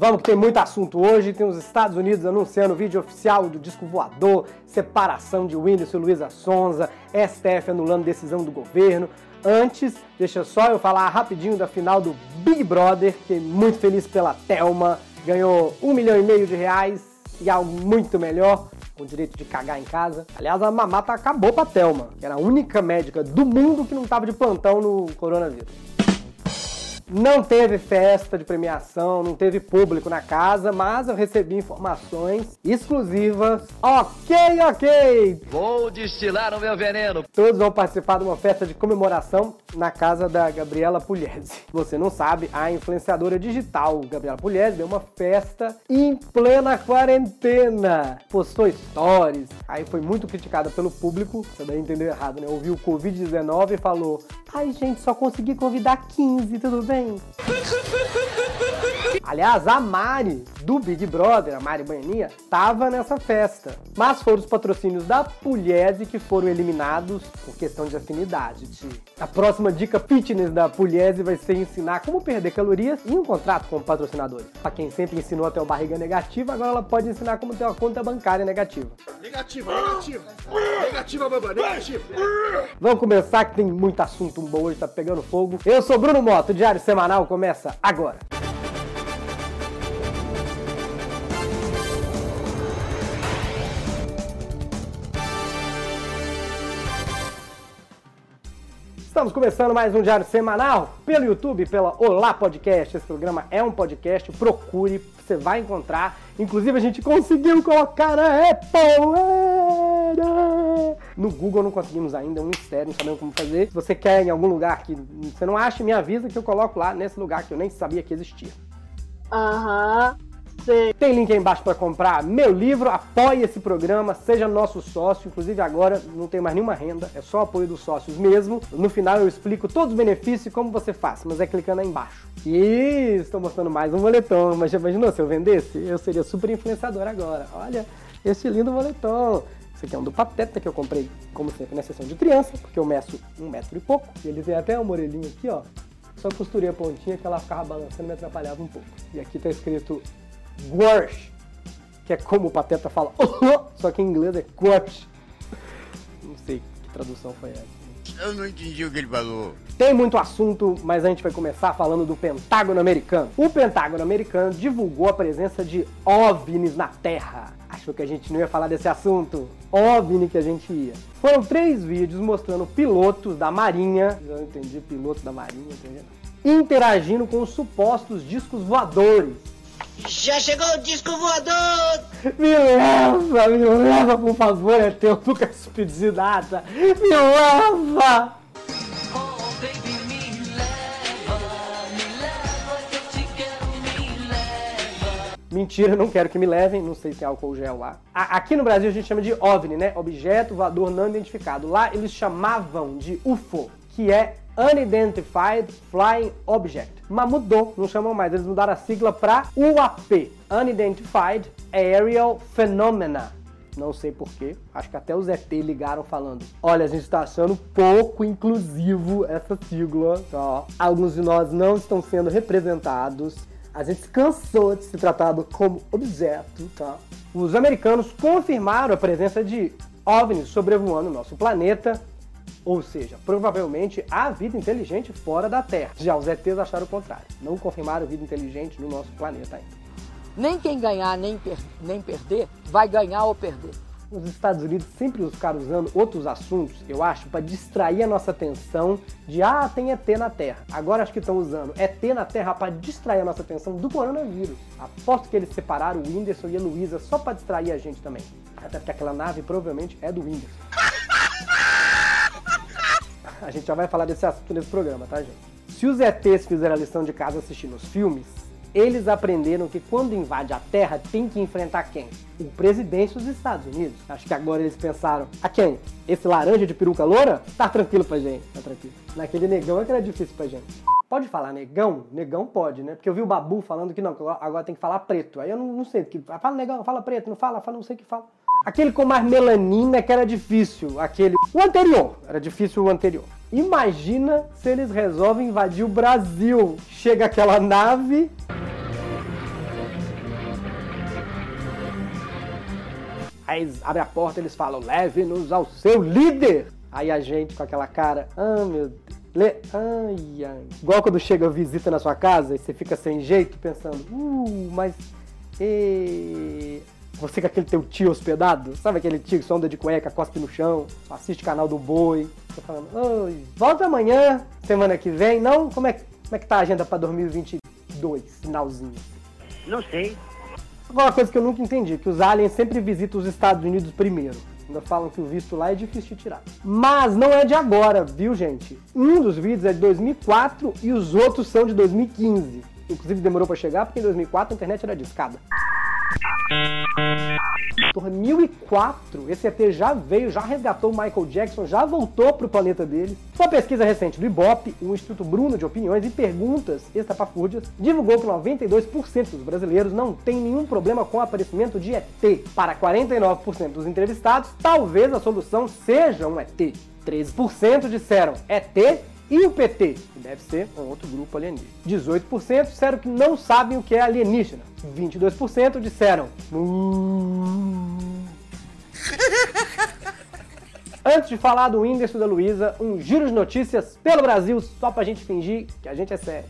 Vamos que tem muito assunto hoje. Tem os Estados Unidos anunciando o vídeo oficial do disco voador, separação de Whindersson e Luísa Sonza, STF anulando decisão do governo. Antes, deixa só eu falar rapidinho da final do Big Brother. Fiquei muito feliz pela Thelma. Ganhou um milhão e meio de reais e algo muito melhor com direito de cagar em casa. Aliás, a mamata acabou pra Thelma, que era a única médica do mundo que não tava de plantão no coronavírus. Não teve festa de premiação, não teve público na casa, mas eu recebi informações exclusivas. Ok, ok! Vou destilar o meu veneno. Todos vão participar de uma festa de comemoração na casa da Gabriela Pugliese. Você não sabe, a influenciadora digital Gabriela Pugliese deu uma festa em plena quarentena. Postou stories, aí foi muito criticada pelo público, você daí entendeu errado, né? Ouviu o Covid-19 e falou: Ai, gente, só consegui convidar 15, tudo bem? Allemagne. Aliás, a Mari do Big Brother, a Mari Baianinha, tava nessa festa. Mas foram os patrocínios da Pugliese que foram eliminados por questão de afinidade. A próxima dica fitness da Pugliese vai ser ensinar como perder calorias em um contrato com patrocinadores. Para quem sempre ensinou a ter uma barriga negativa, agora ela pode ensinar como ter uma conta bancária negativa. Negativa, negativa. Negativa, baba, negativa. Vamos começar que tem muito assunto bom hoje, tá pegando fogo. Eu sou Bruno Moto, o Diário Semanal começa agora. Estamos começando mais um diário semanal pelo YouTube, pela Olá Podcast. Esse programa é um podcast, procure, você vai encontrar. Inclusive a gente conseguiu colocar na Apple. No Google não conseguimos ainda, é um mistério, não sabemos como fazer. Se você quer em algum lugar que você não acha, me avisa que eu coloco lá nesse lugar que eu nem sabia que existia. Aham. Sei. Tem link aí embaixo para comprar meu livro, apoie esse programa, seja nosso sócio. Inclusive agora não tem mais nenhuma renda, é só apoio dos sócios mesmo. No final eu explico todos os benefícios e como você faz, mas é clicando aí embaixo. E estou mostrando mais um moletom, mas já imaginou se eu vendesse? Eu seria super influenciador agora. Olha esse lindo moletom. Esse aqui é um do Pateta que eu comprei, como sempre, na sessão de criança, porque eu meço um metro e pouco. E ele tem até uma orelhinha aqui, ó. Só costurei a pontinha que ela ficava balançando e me atrapalhava um pouco. E aqui tá escrito Guarch, que é como o Pateta fala, só que em inglês é Guarch. Não sei que tradução foi essa. Eu não entendi o que ele falou. Tem muito assunto, mas a gente vai começar falando do Pentágono americano. O Pentágono americano divulgou a presença de OVNIs na Terra. Achou que a gente não ia falar desse assunto? OVNI que a gente ia. Foram três vídeos mostrando pilotos da Marinha, eu entendi, pilotos da Marinha, entendeu? Interagindo com os supostos discos voadores. Já chegou o disco voador! Me leva, me leva, por favor, é teu, nunca se pedir nada. Me leva! Oh, baby, me leva, me leva, que eu te quero, me leva. Mentira, não quero que me levem, não sei se tem álcool gel lá. Aqui no Brasil a gente chama de OVNI, né? Objeto voador não identificado. Lá eles chamavam de UFO, que é Unidentified Flying Object. Mas mudou, não chamam mais, eles mudaram a sigla para UAP, Unidentified Aerial Phenomena. Não sei porquê, acho que até os ET ligaram falando: Olha, a gente está achando pouco inclusivo essa sigla, tá? Alguns de nós não estão sendo representados. A gente cansou de ser tratado como objeto, tá? Os americanos confirmaram a presença de OVNIs sobrevoando o nosso planeta, ou seja, provavelmente há vida inteligente fora da Terra. Já os ETs acharam o contrário. Não confirmaram vida inteligente no nosso planeta ainda. Nem quem ganhar nem, per- nem perder vai ganhar ou perder. Os Estados Unidos sempre ficaram usando outros assuntos, eu acho, para distrair a nossa atenção de ah, tem ET na Terra. Agora acho que estão usando ET na Terra para distrair a nossa atenção do coronavírus. Aposto que eles separaram o Whindersson e a Luísa só para distrair a gente também. Até porque aquela nave provavelmente é do Whindersson. A gente já vai falar desse assunto nesse programa, tá, gente? Se os ETs fizeram a lição de casa assistindo os filmes, eles aprenderam que quando invade a Terra tem que enfrentar quem? O presidente dos Estados Unidos. Acho que agora eles pensaram, a quem? Esse laranja de peruca loura? Tá tranquilo pra gente, tá tranquilo. Naquele negão é que era difícil pra gente. Pode falar negão? Negão pode, né? Porque eu vi o Babu falando que não, agora tem que falar preto. Aí eu não, não sei, que fala negão, fala preto, não fala, fala não sei o que fala. Aquele com mais melanina que era difícil, aquele. O anterior, era difícil o anterior. Imagina se eles resolvem invadir o Brasil. Chega aquela nave. Aí abre a porta eles falam: leve-nos ao seu líder. Aí a gente com aquela cara: ah, meu Deus. Le... Ai, ai. Igual quando chega visita na sua casa e você fica sem jeito, pensando, uh, mas. E... Você com aquele teu tio hospedado, sabe aquele tio que só anda de cueca, cospe no chão, assiste canal do boi, tô falando, oi, volta amanhã, semana que vem, não? Como é, como é que tá a agenda pra 2022, finalzinho? Não sei. Agora, uma coisa que eu nunca entendi, que os aliens sempre visitam os Estados Unidos primeiro. Ainda falam que o visto lá é difícil de tirar. Mas não é de agora, viu, gente? Um dos vídeos é de 2004 e os outros são de 2015. Inclusive demorou pra chegar porque em 2004 a internet era discada. Por 1004, esse ET já veio, já resgatou o Michael Jackson, já voltou pro planeta dele. Uma pesquisa recente do Ibope, o Instituto Bruno de Opiniões e Perguntas Estapafúrdias, divulgou que 92% dos brasileiros não tem nenhum problema com o aparecimento de ET. Para 49% dos entrevistados, talvez a solução seja um ET. 13% disseram ET e o PT, que deve ser um outro grupo alienígena. 18% disseram que não sabem o que é alienígena. 22% disseram. "Hum". Antes de falar do Whindersson da Luiza, um giro de notícias pelo Brasil, só pra gente fingir que a gente é sério.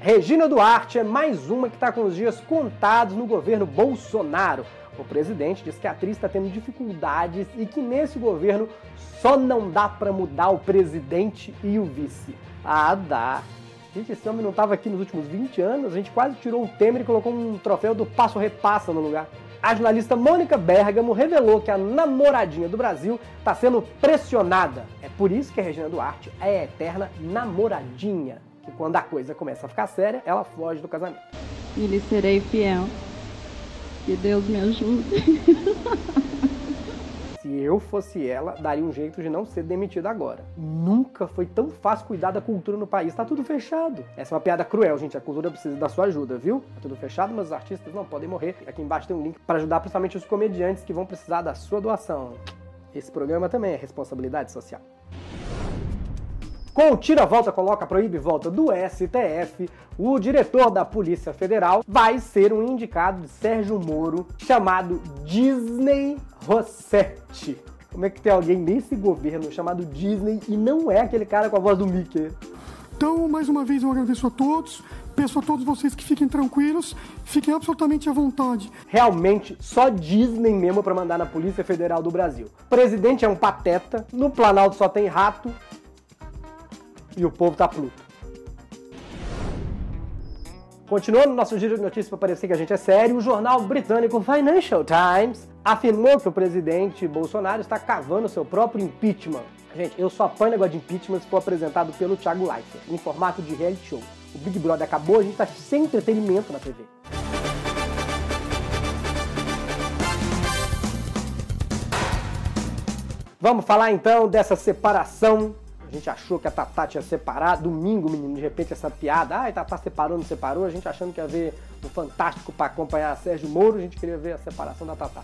Regina Duarte é mais uma que está com os dias contados no governo Bolsonaro. O presidente diz que a atriz está tendo dificuldades e que nesse governo só não dá para mudar o presidente e o vice. Ah, dá. Gente, esse homem não estava aqui nos últimos 20 anos, a gente quase tirou o Temer e colocou um troféu do Passo Repassa no lugar. A jornalista Mônica Bergamo revelou que a namoradinha do Brasil está sendo pressionada. É por isso que a Regina Duarte é a eterna namoradinha. Que quando a coisa começa a ficar séria, ela foge do casamento. e lhe serei fiel. Que Deus me ajude. Se eu fosse ela, daria um jeito de não ser demitida agora. Nunca foi tão fácil cuidar da cultura no país. Tá tudo fechado. Essa é uma piada cruel, gente. A cultura precisa da sua ajuda, viu? Tá tudo fechado, mas os artistas não podem morrer. Aqui embaixo tem um link para ajudar principalmente os comediantes que vão precisar da sua doação. Esse programa também é responsabilidade social. Com o tira-volta, coloca, proíbe volta do STF, o diretor da Polícia Federal vai ser um indicado de Sérgio Moro chamado Disney Rossetti. Como é que tem alguém nesse governo chamado Disney e não é aquele cara com a voz do Mickey? Então, mais uma vez, eu agradeço a todos. Peço a todos vocês que fiquem tranquilos, fiquem absolutamente à vontade. Realmente, só Disney mesmo pra mandar na Polícia Federal do Brasil. O presidente é um pateta, no Planalto só tem rato e o povo tá pluto. Continuando nosso giro de notícias para parecer que a gente é sério, o jornal britânico Financial Times afirmou que o presidente Bolsonaro está cavando seu próprio impeachment. Gente, eu só apanho negócio de impeachment se for apresentado pelo Thiago Leifert, em formato de reality show. O Big Brother acabou, a gente tá sem entretenimento na TV. Vamos falar então dessa separação. A gente achou que a Tatá tinha separado. Domingo, menino, de repente essa piada. Ai, Tatá separou, não separou. A gente achando que ia ver o Fantástico para acompanhar Sérgio Moro. A gente queria ver a separação da Tatá.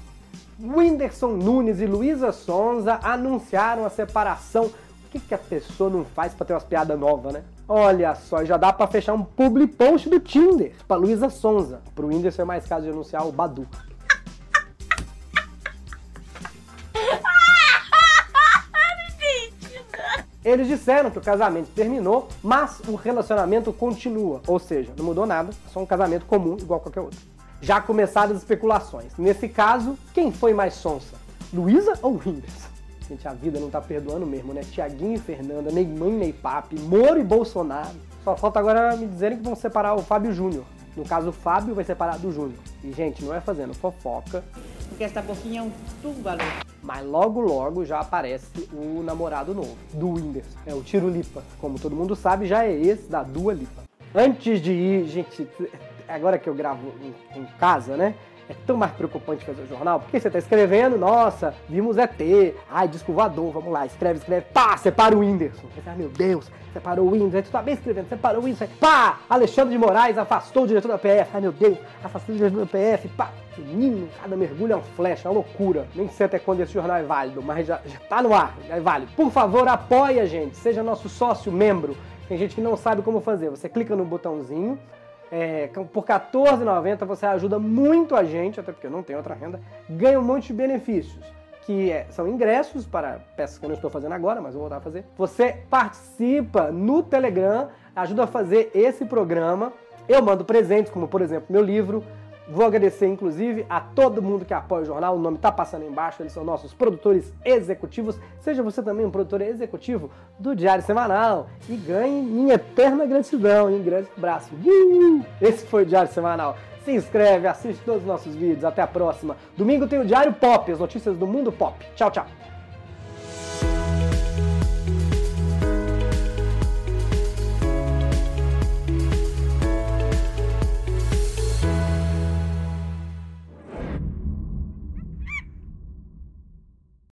Whindersson Nunes e Luísa Sonza anunciaram a separação. O que, que a pessoa não faz para ter umas piadas novas, né? Olha só, já dá para fechar um public post do Tinder para Luísa Sonza. Pro Whindersson é mais caso de anunciar o Badu. Eles disseram que o casamento terminou, mas o relacionamento continua. Ou seja, não mudou nada, é só um casamento comum, igual qualquer outro. Já começaram as especulações. Nesse caso, quem foi mais sonsa? Luísa ou Whindersson? Gente, a vida não tá perdoando mesmo, né? Tiaguinho e Fernanda, Neymar e Ney Pape, Moro e Bolsonaro. Só falta agora me dizerem que vão separar o Fábio Júnior. No caso, o Fábio vai separar do Júnior. E, gente, não é fazendo fofoca, Porque essa boquinha é um túbalo. Mas logo logo já aparece o namorado novo, do Whindersson. É o Tiro Lipa. Como todo mundo sabe, já é esse da Dua Lipa. Antes de ir, gente, agora que eu gravo em, em casa, né? É tão mais preocupante fazer o jornal, porque você tá escrevendo, nossa, vimos ET, ai, disco voador, vamos lá, escreve, escreve, pá, separa o Whindersson. Você fala, meu Deus, separou o Whindersson, tu tá bem escrevendo, separou o Whindersson, pá, Alexandre de Moraes afastou o diretor da PF, ai meu Deus, afastou o diretor da PF, pá, menino, cada mergulho é um flash, é uma loucura. Nem sei até quando esse jornal é válido, mas já, já tá no ar, já é válido. Por favor, apoie a gente, seja nosso sócio, membro. Tem gente que não sabe como fazer. Você clica no botãozinho, é, por R$14,90 você ajuda muito a gente, até porque eu não tenho outra renda, ganha um monte de benefícios. Que é- são ingressos para peças que eu não estou fazendo agora, mas vou voltar a fazer. Você participa no Telegram, ajuda a fazer esse programa. Eu mando presentes, como por exemplo meu livro. Vou agradecer, inclusive, a todo mundo que apoia o jornal. O nome tá passando aí embaixo. Eles são nossos produtores executivos. Seja você também um produtor executivo do Diário Semanal e ganhe minha eterna gratidão. Um grande abraço. Esse foi o Diário Semanal. Se inscreve, assiste todos os nossos vídeos. Até a próxima. Domingo tem o Diário Pop, as notícias do mundo pop. Tchau, tchau.